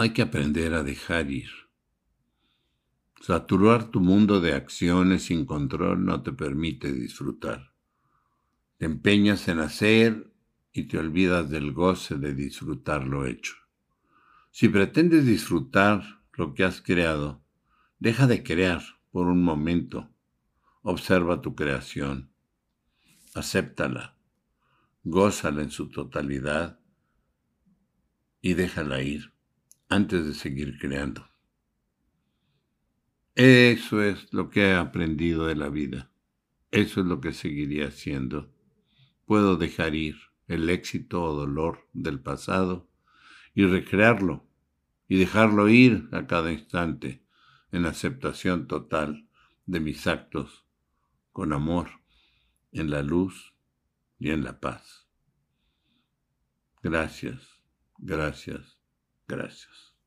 Hay que aprender a dejar ir. Saturar tu mundo de acciones sin control no te permite disfrutar. Te empeñas en hacer y te olvidas del goce de disfrutar lo hecho. Si pretendes disfrutar lo que has creado, deja de crear por un momento. Observa tu creación. Acéptala. Gózala en su totalidad y déjala ir antes de seguir creando. Eso es lo que he aprendido de la vida. Eso es lo que seguiría haciendo. Puedo dejar ir el éxito o dolor del pasado y recrearlo y dejarlo ir a cada instante en aceptación total de mis actos, con amor, en la luz y en la paz. Gracias, gracias, gracias.